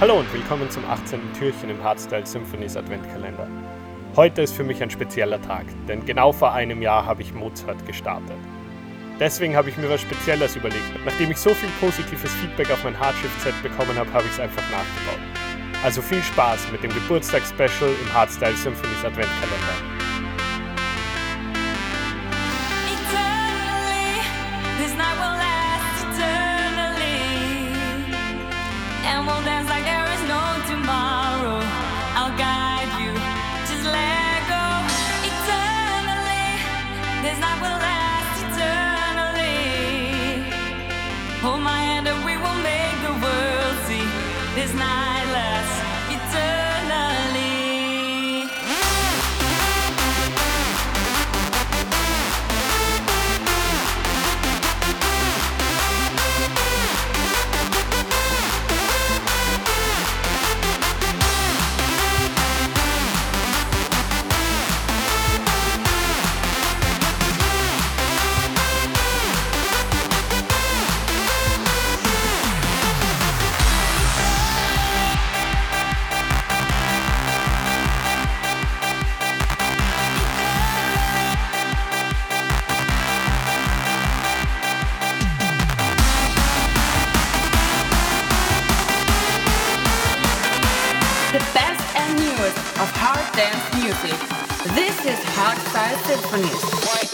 Hallo und willkommen zum 18. Türchen im Hardstyle Symphonies Adventkalender. Heute ist für mich ein spezieller Tag, denn genau vor einem Jahr habe ich Mozart gestartet. Deswegen habe ich mir was Spezielles überlegt. Nachdem ich so viel positives Feedback auf mein Hardshift-Set bekommen habe, habe ich es einfach nachgebaut. Also viel Spaß mit dem Geburtstagsspecial im Hardstyle Symphonies Adventkalender. Music. This is Hardstyle Symphonies.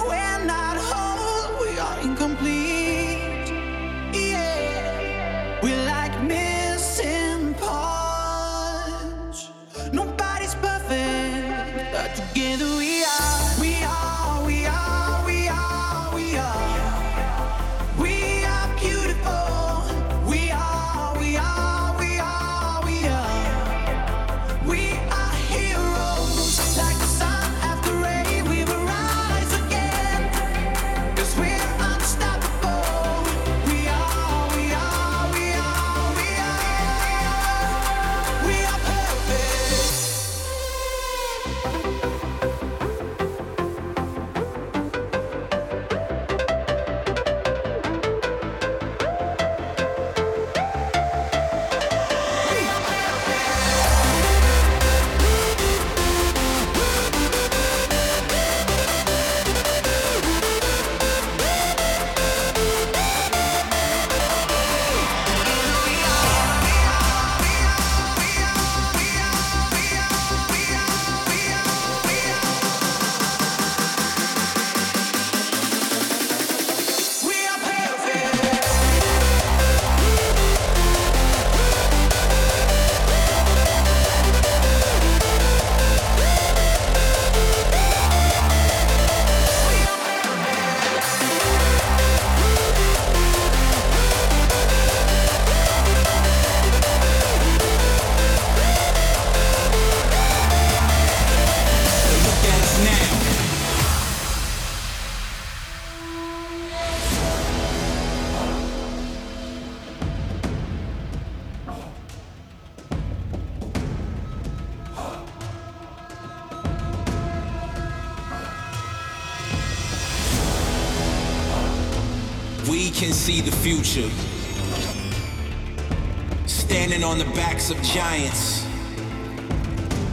Future. Giants,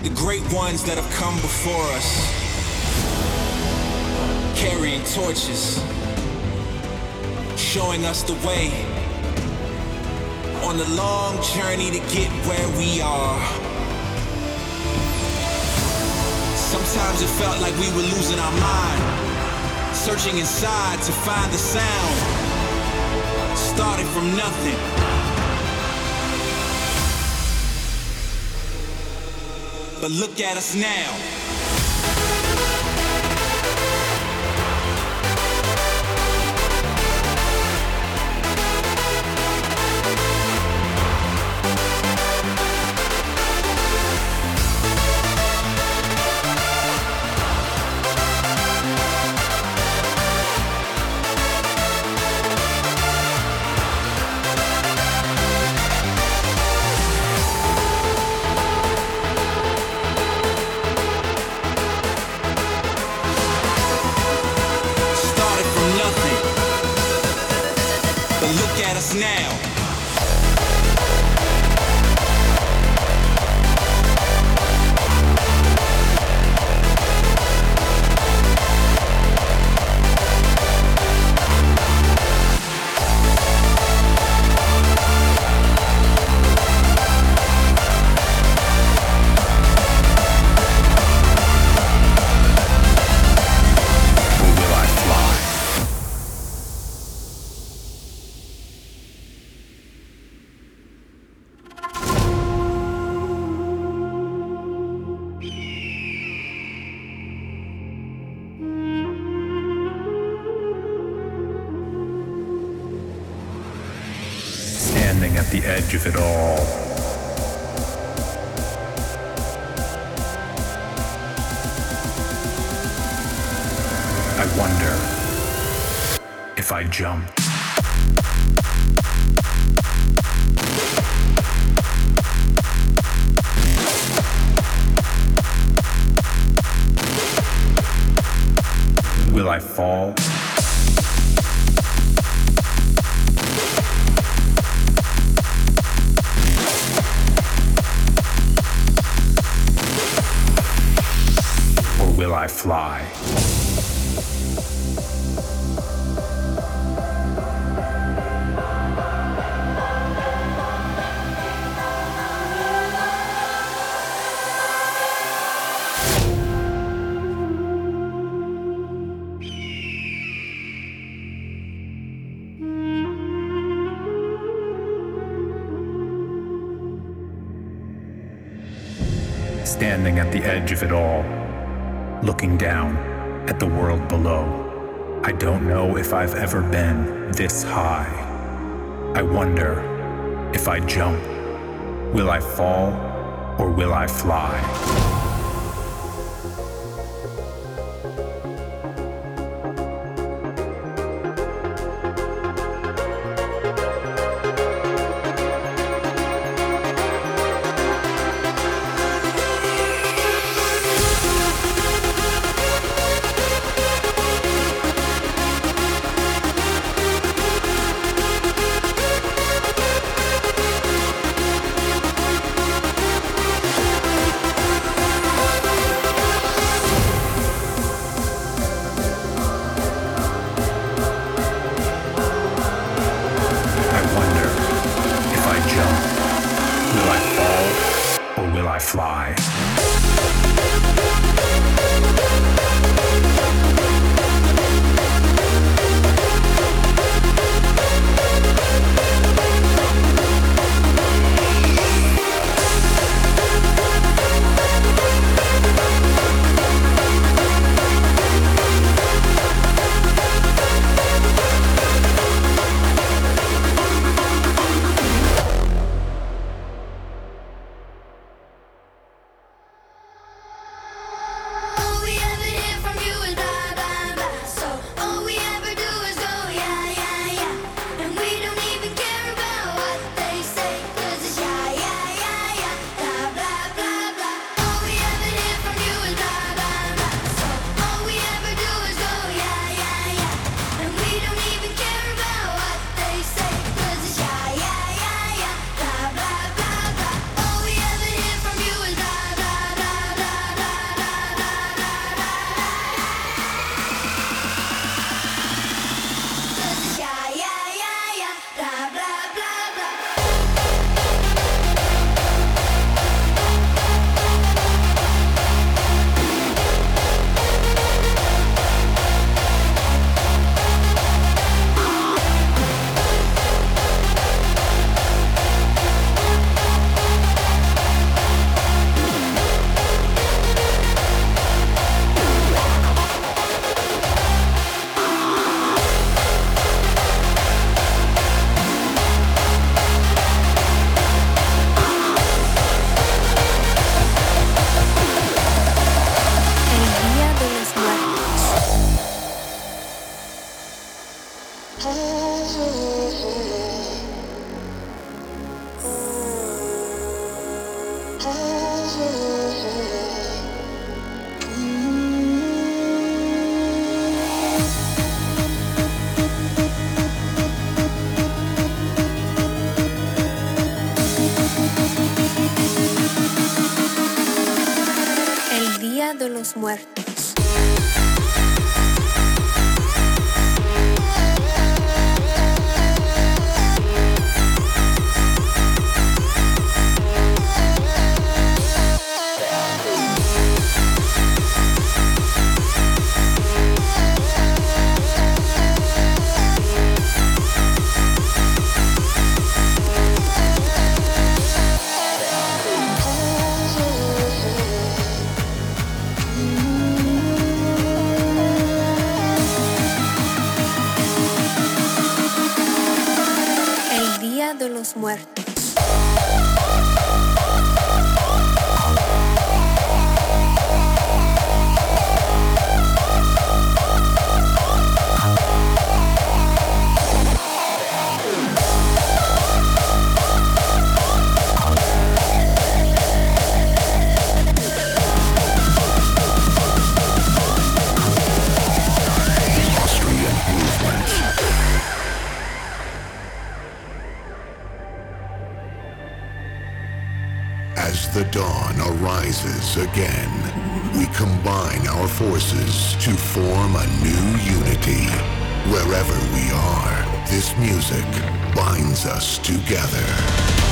the great ones that have come before us, carrying torches, showing us the way on the long journey to get where we are. Sometimes it felt like we were losing our mind, searching inside to find the sound started from nothing. But look at us now. Of it all. I wonder if I jump. Will I fall? fly. standing at the edge of it all looking down at the world below. I don't know if I've ever been this high. I wonder if I jump, will I fall or will I fly? muerto. As the dawn arises again, we combine our forces to form a new unity. Wherever we are, this music binds us together.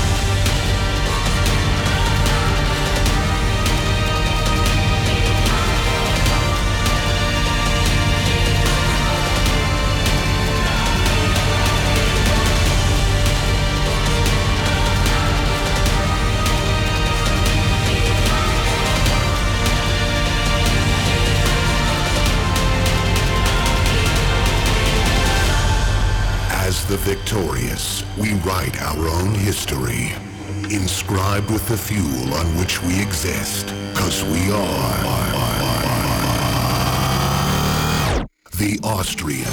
Victorious, we write our own history, inscribed with the fuel on which we exist, cause we are the Austrian.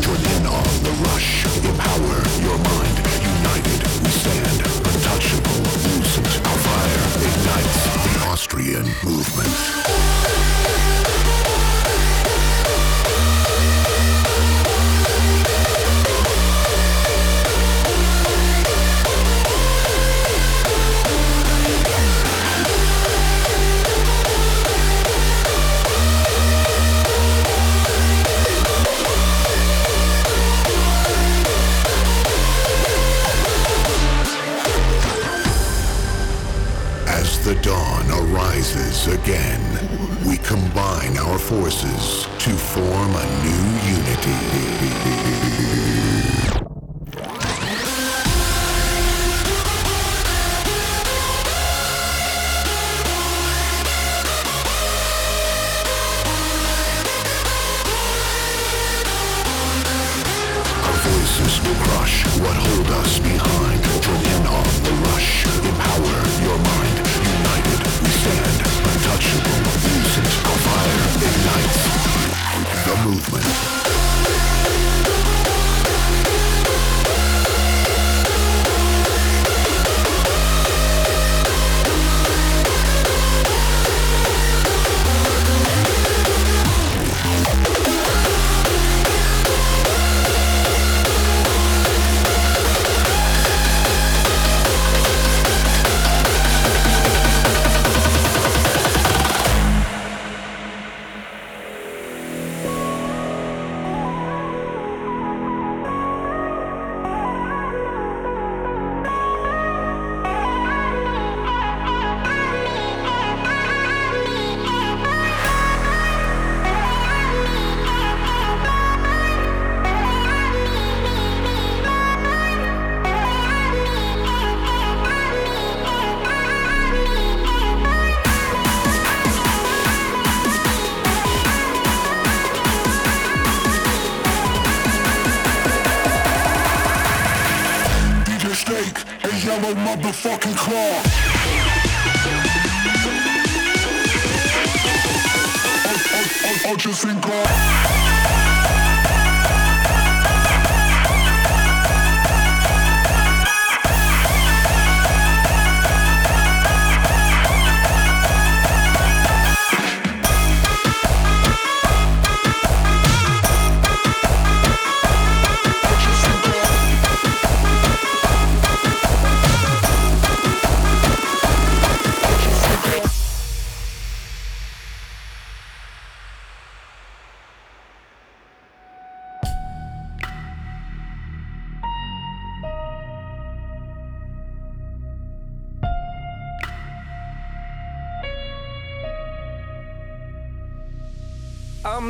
Join in on the rush. Empower your mind. United we stand. Untouchable. Lucent. Our fire ignites the Austrian movement.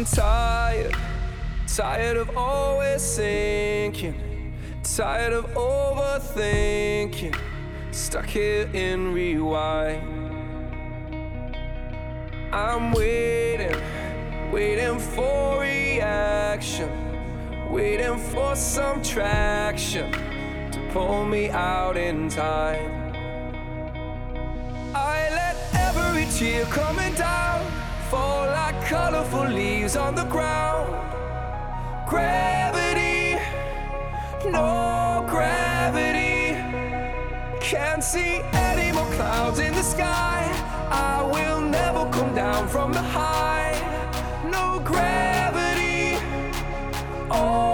I'm tired, tired of always thinking, tired of overthinking, stuck here in rewind. I'm waiting, waiting for reaction, waiting for some traction to pull me out in time. I let every tear coming down fall like colorful leaves on the ground. Gravity, no gravity. Can't see any more clouds in the sky. I will never come down from the high. No gravity, oh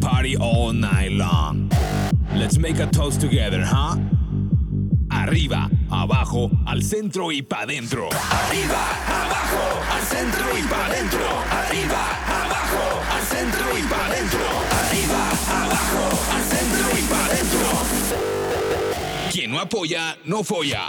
party all night long. Let's make a toast together, huh? Arriba, abajo, al centro y pa' dentro. Arriba, abajo, al centro y pa' dentro. Arriba, abajo, al centro y pa' dentro. Arriba, abajo, al centro y pa' dentro. Quien no apoya, no folla.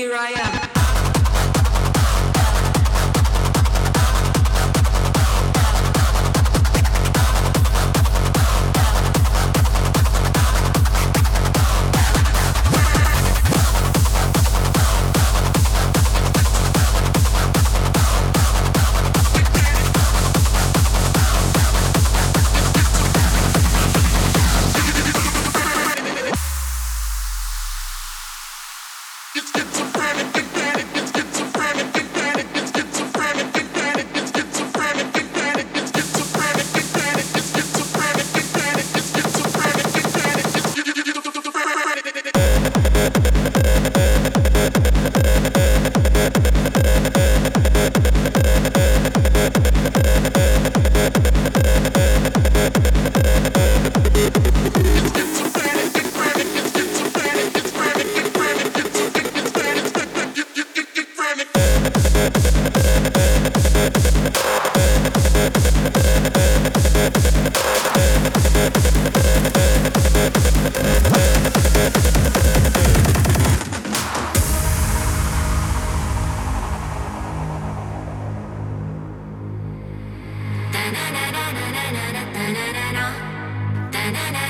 Here I am. タナナナナナナナナナナ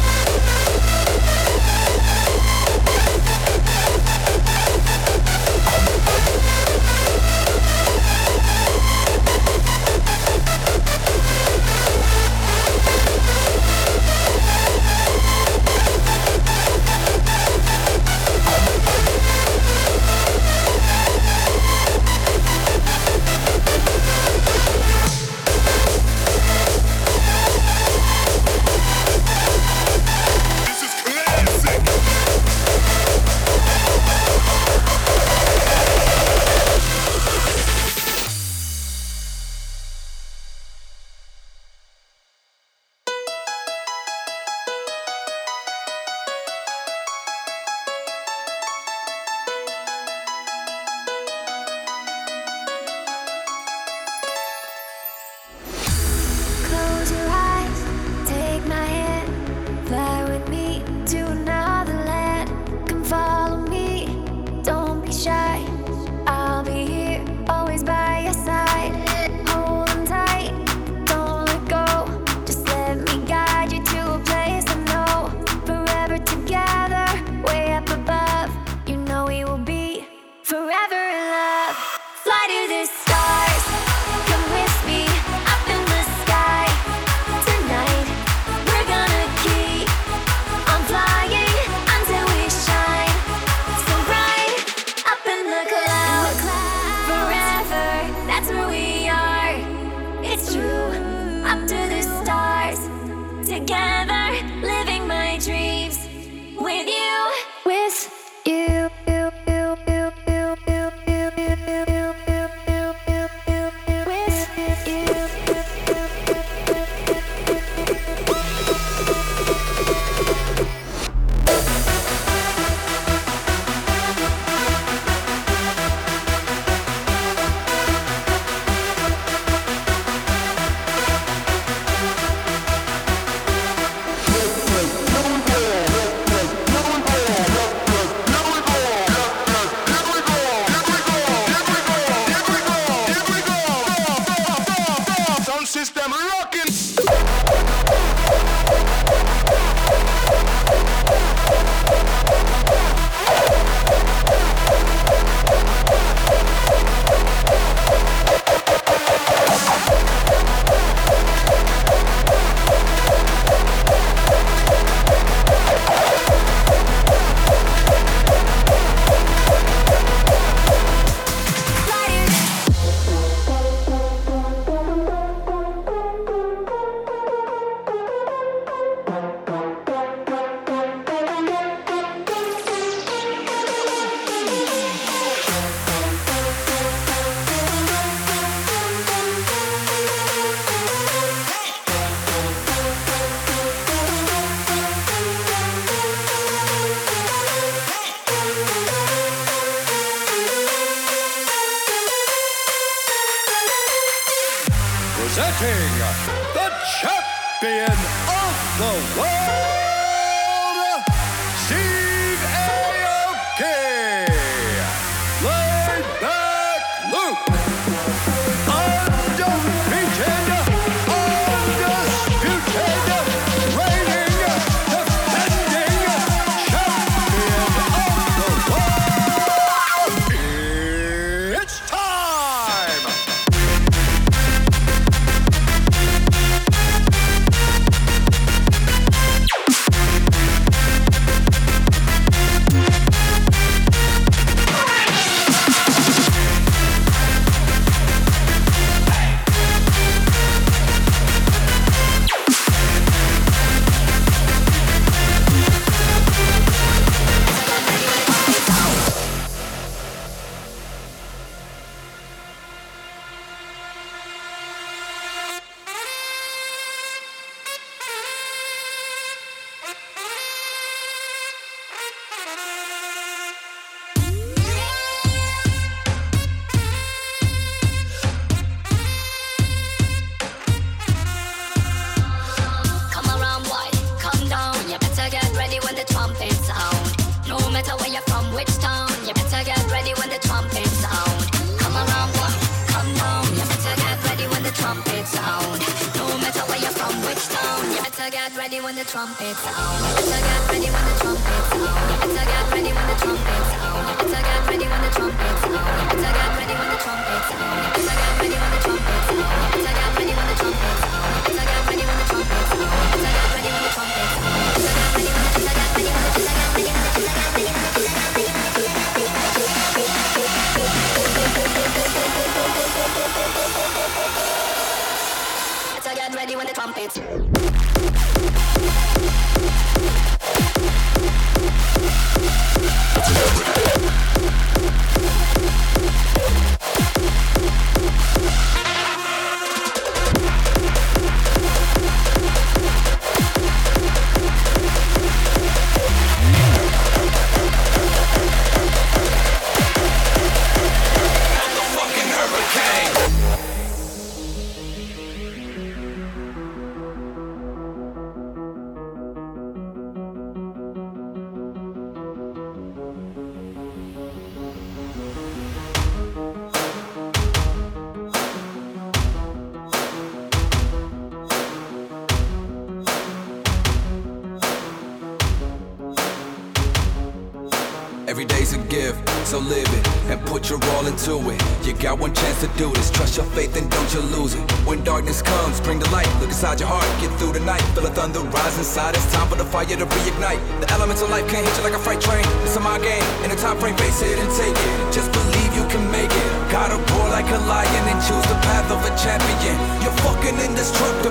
ready fucking indestructible. This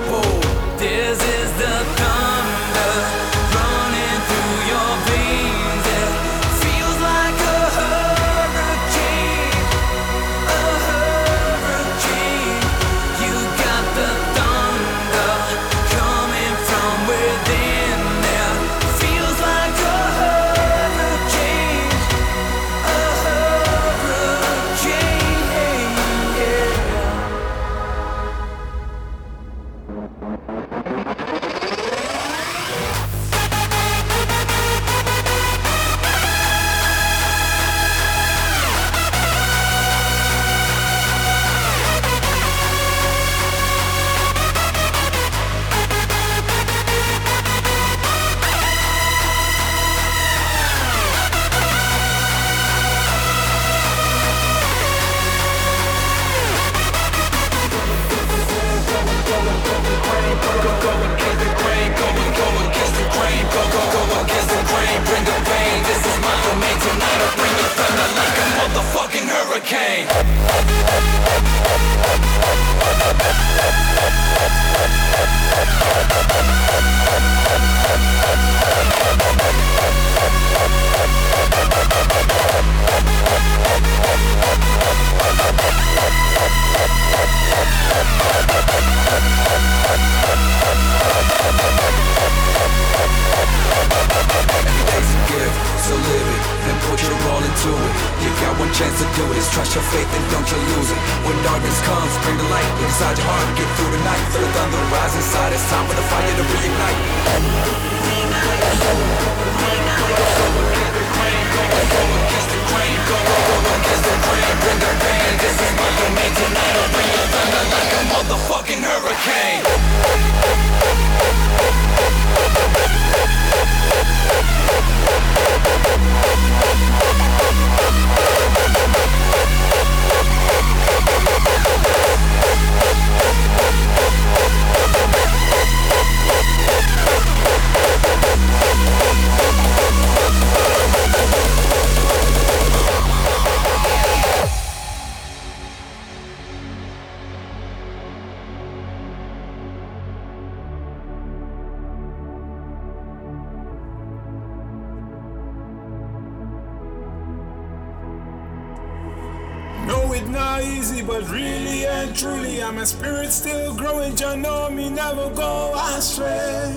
spirit still growing. You know me, never go astray.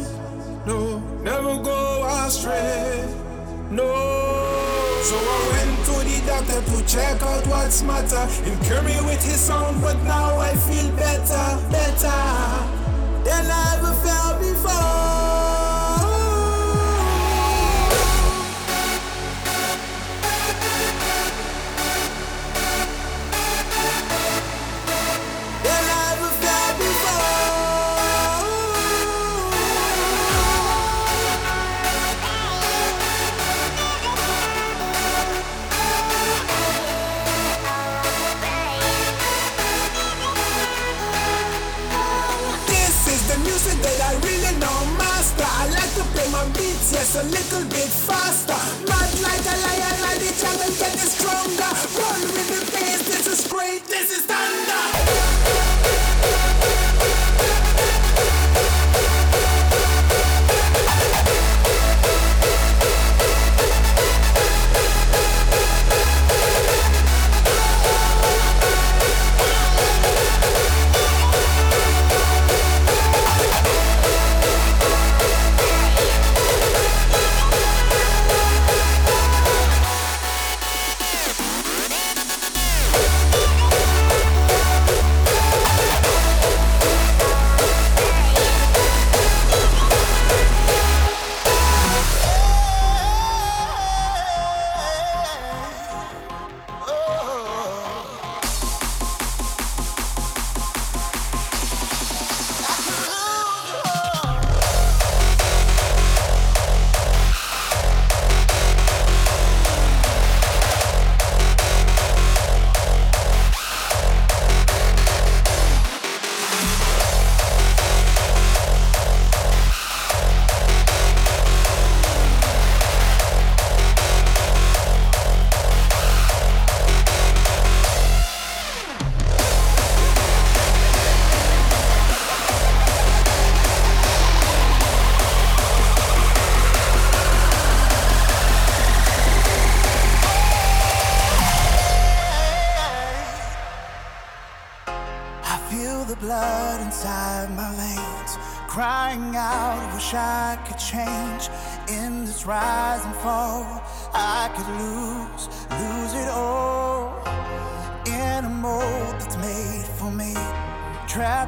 No, never go astray. No. So I went to the doctor to check out what's matter. Him cure me with his sound, but now I feel better, better than I ever felt before. A little bit faster. Mad like a lion, like the jungle getting stronger. Roll with the bass, this is great, this is thunder.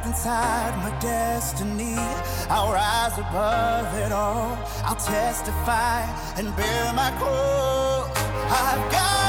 Inside my destiny. I'll rise above it all. I'll testify and bear my cross. I've got